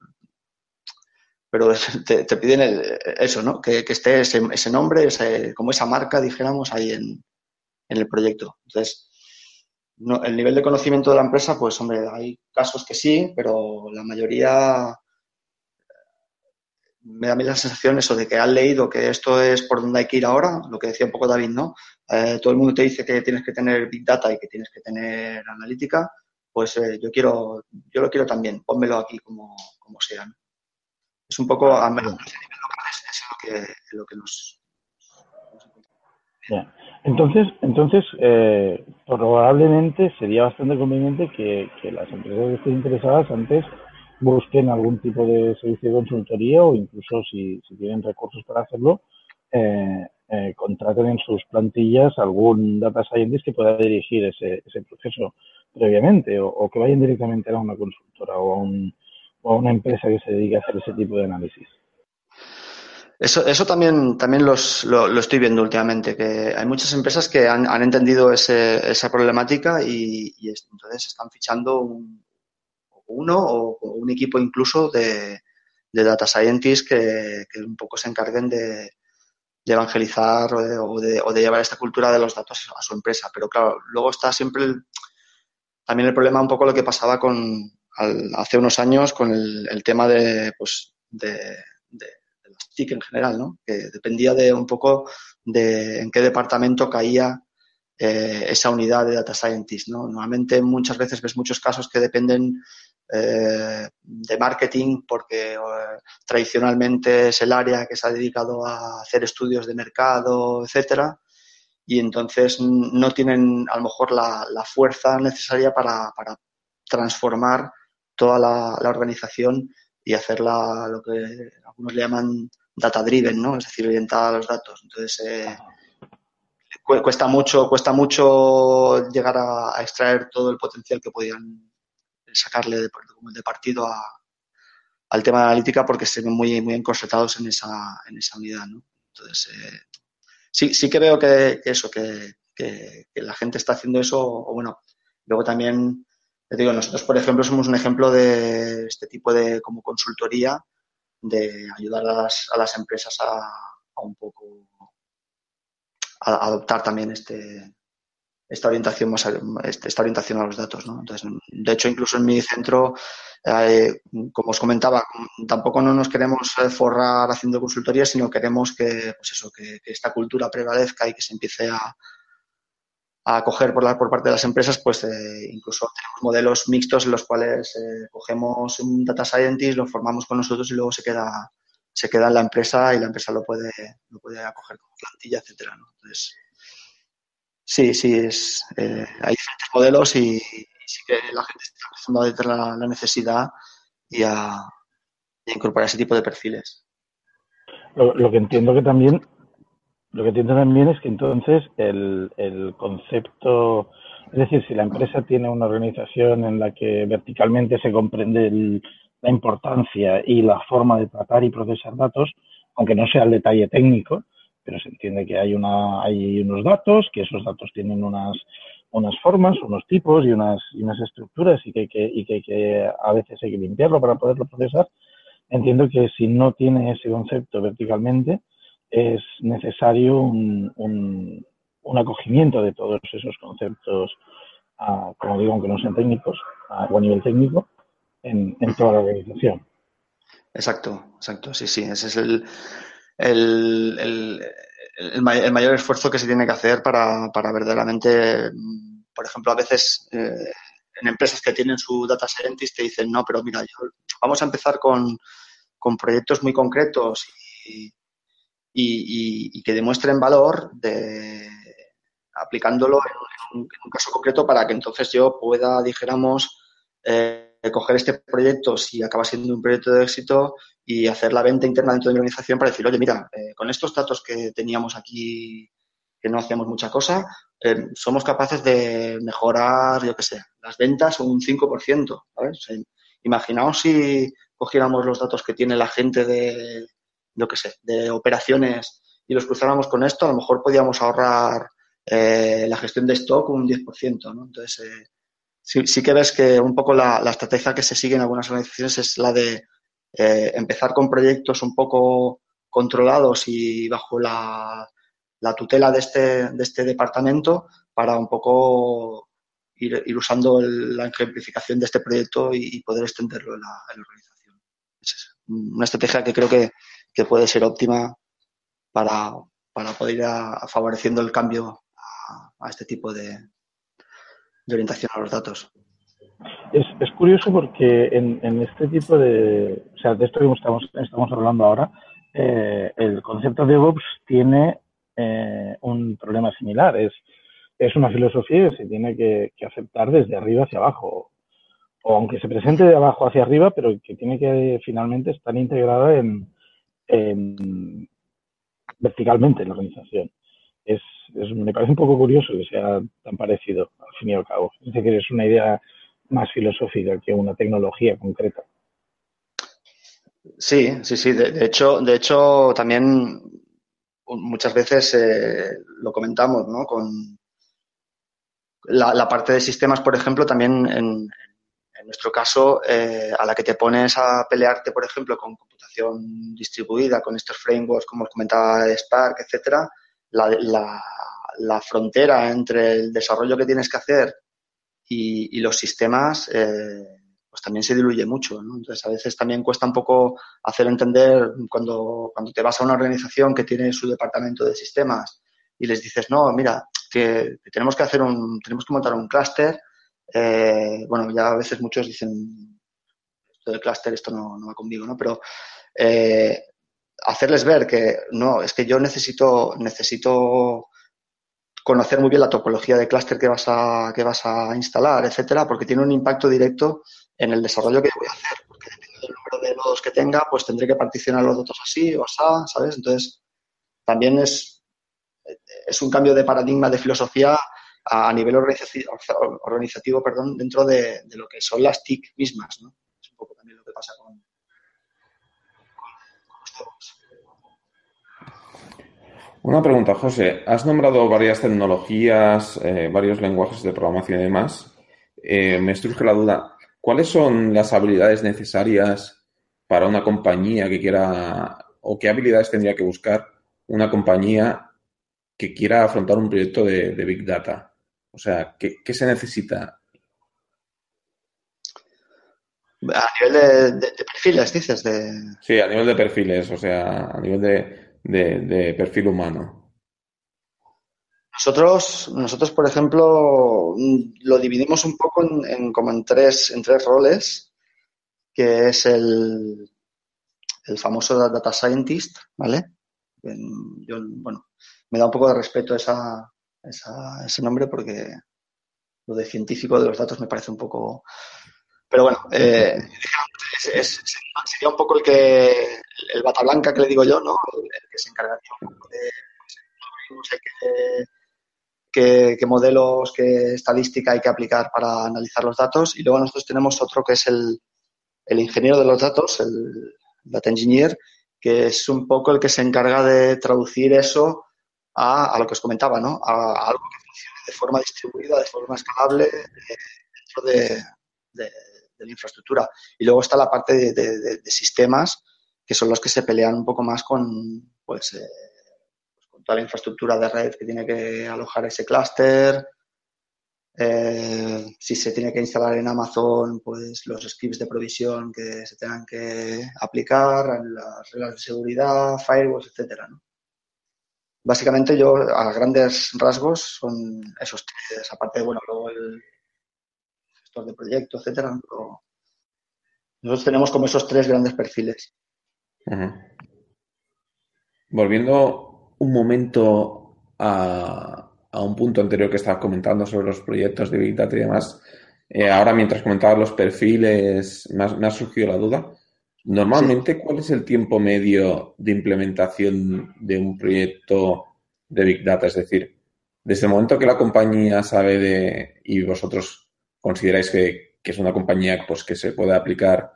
pero te, piden eso, ¿no? Que, esté ese, nombre, como esa marca, dijéramos, ahí en, el proyecto. Entonces, el nivel de conocimiento de la empresa, pues, hombre, hay casos que sí, pero la mayoría me da a mí la sensación eso de que han leído que esto es por donde hay que ir ahora, lo que decía un poco David, ¿no? Eh, todo el mundo te dice que tienes que tener Big Data y que tienes que tener analítica, pues eh, yo quiero, yo lo quiero también, pónmelo aquí como, como sea. Es un poco a menos es lo que, lo que nos, Entonces, entonces eh, probablemente sería bastante conveniente que, las empresas que estén interesadas antes busquen algún tipo de servicio de consultoría o incluso si, tienen recursos para hacerlo, eh, eh, contraten en sus plantillas algún data scientist que pueda dirigir ese, ese proceso previamente o, que vayan directamente a una consultora o a, un, o a una empresa que se dedique a hacer ese tipo de análisis. Eso, eso también, también los, lo, estoy viendo últimamente, que hay muchas empresas que han, entendido ese, esa problemática y, entonces están fichando un, uno o, un equipo incluso de, de data scientists que, un poco se encarguen de, evangelizar o de, llevar esta cultura de los datos a su empresa. Pero claro, luego está siempre también el problema un poco lo que pasaba con hace unos años con el, tema de, pues, de, de, las TIC en general, ¿no? Que dependía de un poco de en qué departamento caía eh, esa unidad de data scientist, ¿no? Normalmente muchas veces ves muchos casos que dependen eh, de marketing porque tradicionalmente es el área que se ha dedicado a hacer estudios de mercado, etcétera, y entonces no tienen a lo mejor la, fuerza necesaria para, transformar toda la, organización y hacerla lo que algunos le llaman data driven, ¿no? Es decir, orientada a los datos. Entonces eh, cuesta mucho, cuesta mucho llegar a, extraer todo el potencial que podían sacarle de, de partido al tema de analítica porque se ven muy, muy encorsetados en esa, en esa unidad, ¿no? Entonces, eh, sí, sí que veo que, eso, que, la gente está haciendo eso, o bueno, luego también, te digo, nosotros, por ejemplo, somos un ejemplo de este tipo de como consultoría, de ayudar a las, a las empresas a, un poco a adoptar también este, esta orientación más este, esta orientación a los datos ¿no? entonces de hecho incluso en mi centro eh, como os comentaba tampoco no nos queremos eh, forrar haciendo consultoría sino queremos que pues eso que, esta cultura prevalezca y que se empiece a a coger por, la, por parte de las empresas, pues eh, incluso tenemos modelos mixtos en los cuales cogemos un data scientist, lo formamos con nosotros y luego se queda, se queda en la empresa y la empresa lo puede, lo puede acoger como plantilla, etcétera. Entonces, Sí, sí, es, eh, hay diferentes modelos y, sí que la gente está empezando a tener la, necesidad y a, incorporar ese tipo de perfiles. Lo, que entiendo que también, lo que entiendo también es que entonces el, el concepto, es decir, si la empresa tiene una organización en la que verticalmente se comprende la importancia y la forma de tratar y procesar datos, aunque no sea el detalle técnico, pero se entiende que hay, una, hay unos datos, que esos datos tienen unas, unas formas, unos tipos y unas, y unas estructuras y que, que, y que, que, a veces hay que limpiarlo para poderlo procesar. Entiendo que si no tiene ese concepto verticalmente, es necesario un, un, acogimiento de todos esos conceptos, como digo, aunque no sean técnicos, a, a nivel técnico, en, en toda la organización. Exacto, exacto, sí, sí, ese es el, el, el, el, mayor esfuerzo que se tiene que hacer para, para verdaderamente, por ejemplo, a veces eh, en empresas que tienen su data scientist te dicen, no, pero mira, yo, vamos a empezar con, con proyectos muy concretos y, y, y, que demuestren valor de aplicándolo en un, caso concreto para que entonces yo pueda, dijéramos, eh, coger este proyecto si acaba siendo un proyecto de éxito y hacer la venta interna dentro de mi organización para decir, oye, mira, eh, con estos datos que teníamos aquí, que no hacíamos mucha cosa, eh, somos capaces de mejorar, yo qué sé, las ventas un 5%, ¿sabes? imaginaos si cogiéramos los datos que tiene la gente de, yo qué sé, de operaciones y los cruzáramos con esto, a lo mejor podíamos ahorrar eh, la gestión de stock un 10%, ¿no? Entonces, eh, sí, sí, que ves que un poco la, la, estrategia que se sigue en algunas organizaciones es la de eh, empezar con proyectos un poco controlados y bajo la, la tutela de este, de este departamento para un poco ir, ir usando el, la ejemplificación de este proyecto y, y poder extenderlo en la, en la, organización. Es una estrategia que creo que, que puede ser óptima para, para poder ir a, favoreciendo el cambio a, este tipo de, orientación a los datos. Es, es curioso porque en, en, este tipo de, o sea, de esto que estamos, estamos hablando ahora, eh, el concepto de DevOps tiene eh, un problema similar. Es, es una filosofía que se tiene que, que, aceptar desde arriba hacia abajo. O aunque se presente de abajo hacia arriba, pero que tiene que finalmente estar integrada en, en verticalmente en la organización. Es, es, me parece un poco curioso que sea tan parecido, al fin y al cabo. Es decir, es una idea más filosófica que una tecnología concreta. Sí, sí, sí. De, de hecho, de hecho, también muchas veces eh, lo comentamos, ¿no? Con la, la, parte de sistemas, por ejemplo, también en, en nuestro caso, eh, a la que te pones a pelearte, por ejemplo, con computación distribuida, con estos frameworks, como os comentaba Spark, etcétera, la, la, la, frontera entre el desarrollo que tienes que hacer y, y los sistemas, eh, pues también se diluye mucho. ¿no? Entonces, a veces también cuesta un poco hacer entender cuando, cuando te vas a una organización que tiene su departamento de sistemas y les dices, no, mira, que, tenemos que hacer un, tenemos que montar un clúster. Eh, bueno, ya a veces muchos dicen, esto del clúster, esto no, no, va conmigo, ¿no? Pero eh, hacerles ver que no, es que yo necesito, necesito conocer muy bien la topología de clúster que vas a, que vas a instalar, etcétera, porque tiene un impacto directo en el desarrollo que voy a hacer, porque dependiendo del número de nodos que tenga, pues tendré que particionar los datos así o así, ¿sabes? Entonces, también es, es un cambio de paradigma de filosofía a, nivel organizativo, perdón, dentro de, lo que son las TIC mismas, ¿no? Es un poco también lo que pasa con, Una pregunta, José. Has nombrado varias tecnologías, eh, varios lenguajes de programación y demás. Eh, me surge la duda, ¿cuáles son las habilidades necesarias para una compañía que quiera, o qué habilidades tendría que buscar una compañía que quiera afrontar un proyecto de Big Data? O sea, ¿qué, ¿qué, se necesita? A nivel de, de, de perfiles, dices. De... Sí, a nivel de perfiles, o sea, a nivel de, de, perfil humano? Nosotros, nosotros, por ejemplo, lo dividimos un poco en, en, como en tres, en tres roles, que es el, el famoso data scientist, ¿vale? Yo, bueno, me da un poco de respeto esa, esa, ese nombre porque lo de científico de los datos me parece un poco... Pero bueno, eh, es, sería un poco el que el bata blanca que le digo yo, ¿no? El, que se encargaría un poco de no sé qué, qué, modelos, qué estadística hay que aplicar para analizar los datos. Y luego nosotros tenemos otro que es el, el ingeniero de los datos, el data engineer, que es un poco el que se encarga de traducir eso a, a lo que os comentaba, ¿no? A, algo que funcione de forma distribuida, de forma escalable, eh, dentro de, la infraestructura. Y luego está la parte de, sistemas, que son los que se pelean un poco más con, pues, eh, con toda la infraestructura de red que tiene que alojar ese clúster. Eh, si se tiene que instalar en Amazon, pues los scripts de provisión que se tengan que aplicar, las reglas de seguridad, firewalls, etcétera, ¿no? Básicamente yo, a grandes rasgos, son esos tres, aparte bueno, luego el, de proyecto, etcétera. Pero nosotros tenemos como esos tres grandes perfiles. Volviendo un momento a, a, un punto anterior que estabas comentando sobre los proyectos de Big Data y demás, eh, ahora mientras comentabas los perfiles, me ha surgido la duda. Normalmente. ¿cuál es el tiempo medio de implementación de un proyecto de Big Data? Es decir, desde el momento que la compañía sabe de, y vosotros consideráis que, que es una compañía pues, que se puede aplicar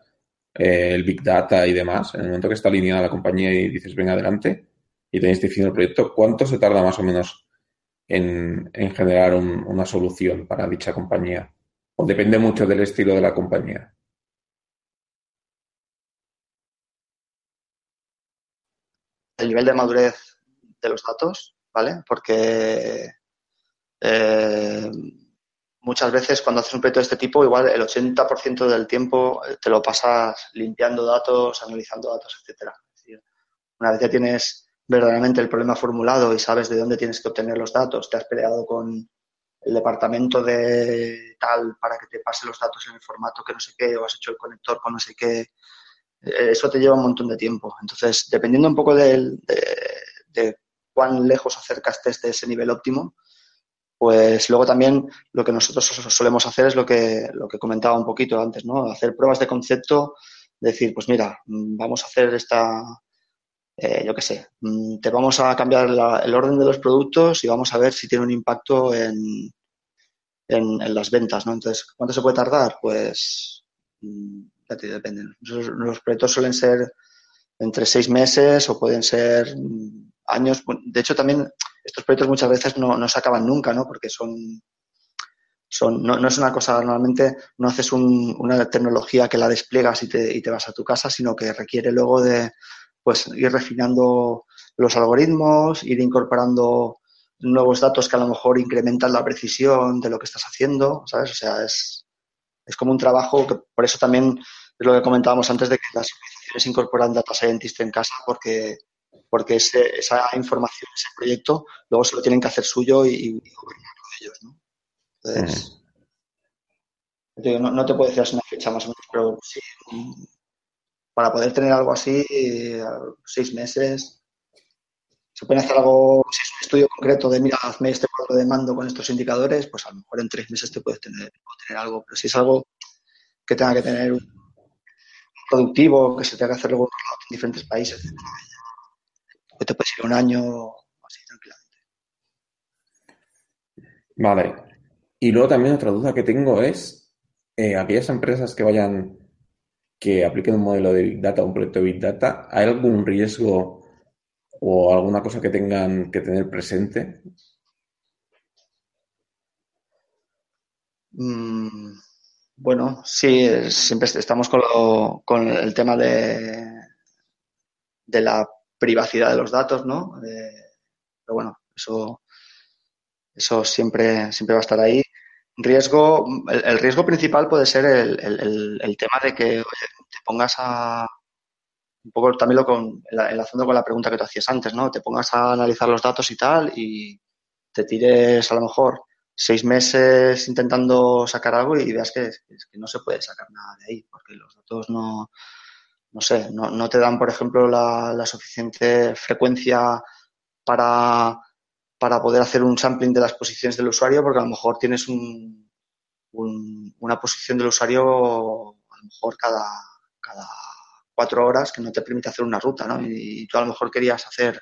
eh, el Big Data y demás, en el momento que está alineada la compañía y dices, venga adelante, y tenéis definido el proyecto, ¿cuánto se tarda más o menos en, generar una solución para dicha compañía? ¿O depende mucho del estilo de la compañía? El nivel de madurez de los datos, ¿vale? Porque eh, muchas veces cuando haces un proyecto de este tipo, igual el 80% del tiempo te lo pasas limpiando datos, analizando datos, etcétera. una vez ya tienes verdaderamente el problema formulado y sabes de dónde tienes que obtener los datos, te has peleado con el departamento de tal para que te pase los datos en el formato que no sé qué, o has hecho el conector con no sé qué, eso te lleva un montón de tiempo. Entonces, dependiendo un poco de, de, cuán lejos acercaste de ese nivel óptimo, pues luego también lo que nosotros solemos hacer es lo que, lo que comentaba un poquito antes, ¿no? Hacer pruebas de concepto, decir, pues mira, mm, vamos a hacer esta, eh, yo qué sé, mm, te vamos a cambiar el orden de los productos y vamos a ver si tiene un impacto en, en, las ventas, ¿no? Entonces, ¿cuánto se puede tardar? Pues mm, Los, proyectos suelen ser entre seis meses o pueden ser mm, años. De hecho, también estos proyectos muchas veces no, no se acaban nunca, ¿no? Porque son, son no, no es una cosa, normalmente no haces una tecnología que la despliegas y te, y te vas a tu casa, sino que requiere luego de pues ir refinando los algoritmos, ir incorporando nuevos datos que a lo mejor incrementan la precisión de lo que estás haciendo, ¿sabes? O sea, es, es como un trabajo que por eso también es lo que comentábamos antes de que las organizaciones incorporan data scientist en casa porque porque esa información, ese proyecto, luego se lo tienen que hacer suyo y, y ellos, ¿no? Entonces, no, no, te puedo decir una fecha más o menos, pero sí, para poder tener algo así, seis meses. Se puede hacer algo, si estudio concreto de, mira, hazme este cuadro de mando con estos indicadores, pues a lo mejor en tres meses te puedes tener, tener algo. Pero si es algo que tenga que tener productivo, que se tenga que hacer luego en diferentes países, pues te puede ir un año así tranquilamente. Vale. Y luego también otra duda que tengo es, eh, aquellas empresas que vayan que apliquen un modelo de Big Data, un proyecto de Big Data, ¿hay algún riesgo o alguna cosa que tengan que tener presente? Mm, bueno, sí, siempre estamos con, el tema de, de la privacidad de los datos, ¿no? pero bueno, eso, eso siempre, siempre va a estar ahí riesgo, el, riesgo principal puede ser el, tema de que te pongas a un poco también lo con, enlazando con la pregunta que tú hacías antes, ¿no? Te pongas a analizar los datos y tal y te tires a lo mejor seis meses intentando sacar algo y veas que, no se puede sacar nada de ahí, porque los datos no, no sé, no, no te dan, por ejemplo, la, suficiente frecuencia para para poder hacer un sampling de las posiciones del usuario, porque a lo mejor tienes un, una posición del usuario a lo mejor cada, cada cuatro horas que no te permite hacer una ruta, ¿no? Y, tú a lo mejor querías hacer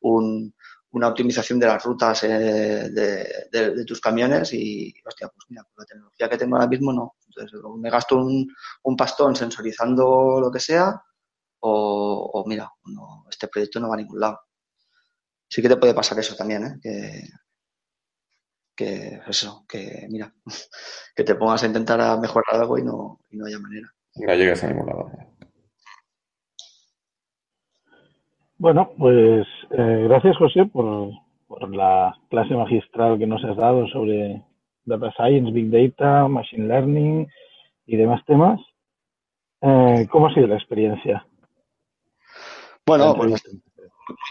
una optimización de las rutas eh, de, tus camiones y, hostia, pues mira, con la tecnología que tengo ahora mismo no. Entonces, me gasto un, un pastón sensorizando lo que sea o, o mira, no, este proyecto no va a ningún lado sí que te puede pasar eso también, ¿eh? Que, que eso, que mira, que te pongas a intentar mejorar algo y no, y no haya manera. No llegues a ningún lado. Bueno, pues eh, gracias José por, por, la clase magistral que nos has dado sobre Data Science, Big Data, Machine Learning y demás temas. Eh, ¿Cómo ha sido la experiencia? Bueno, pues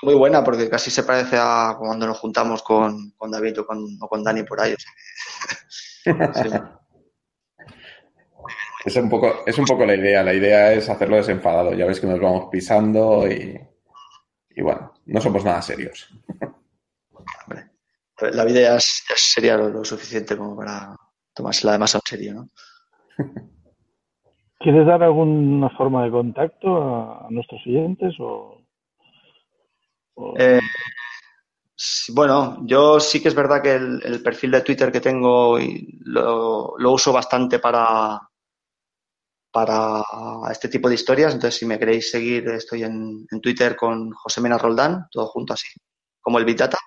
muy buena porque casi se parece a cuando nos juntamos con, David o con, Dani por ahí. es, un poco, es un poco la idea. La idea es hacerlo desenfadado. Ya ves que nos vamos pisando y, y bueno, no somos nada serios. la vida ya, sería lo, suficiente como para tomársela demasiado en serio, ¿no? ¿Quieres dar alguna forma de contacto a, nuestros oyentes o eh, bueno, yo sí que es verdad que el, perfil de Twitter que tengo lo, uso bastante para, para este tipo de historias. Entonces, si me queréis seguir, estoy en, Twitter con José Mena Roldán, todo junto así, como el Big Data.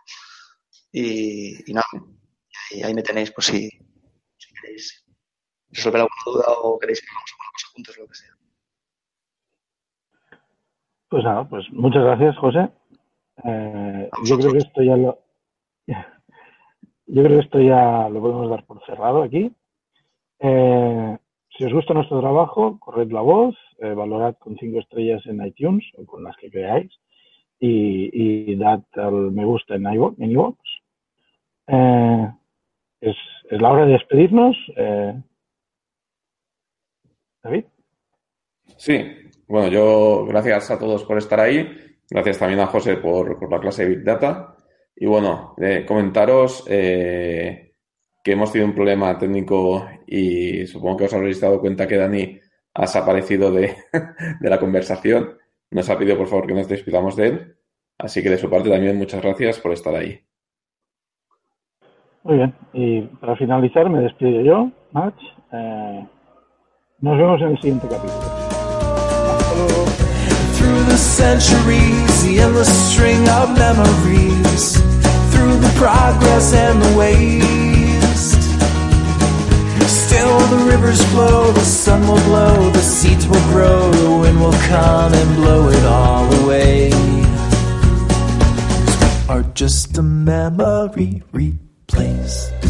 Y, nada, y ahí me tenéis por si, queréis resolver alguna duda o queréis que hagamos alguna cosa juntos, lo que sea. Pues nada, pues muchas gracias, José. Eh, yo creo que esto ya lo yo creo que esto ya lo podemos dar por cerrado aquí. Eh, si os gusta nuestro trabajo, corred la voz, eh, valorad con cinco estrellas en iTunes o con las que creáis y, dad al me gusta en iVoox. Eh, es, la hora de despedirnos. Eh, David. Sí, bueno, yo gracias a todos por estar ahí. Gracias también a José por, la clase de Big Data. Y bueno, comentaros que hemos tenido un problema técnico y supongo que os habréis dado cuenta que Dani ha desaparecido de, la conversación. Nos ha pedido por favor que nos despidamos de él. Así que de su parte también muchas gracias por estar ahí. Muy bien. Y para finalizar me despido yo, Max. Eh, nos vemos en el siguiente capítulo. Still the rivers flow, the sun will blow, the seeds will grow, the wind will come and blow it all away. Are just a memory replaced.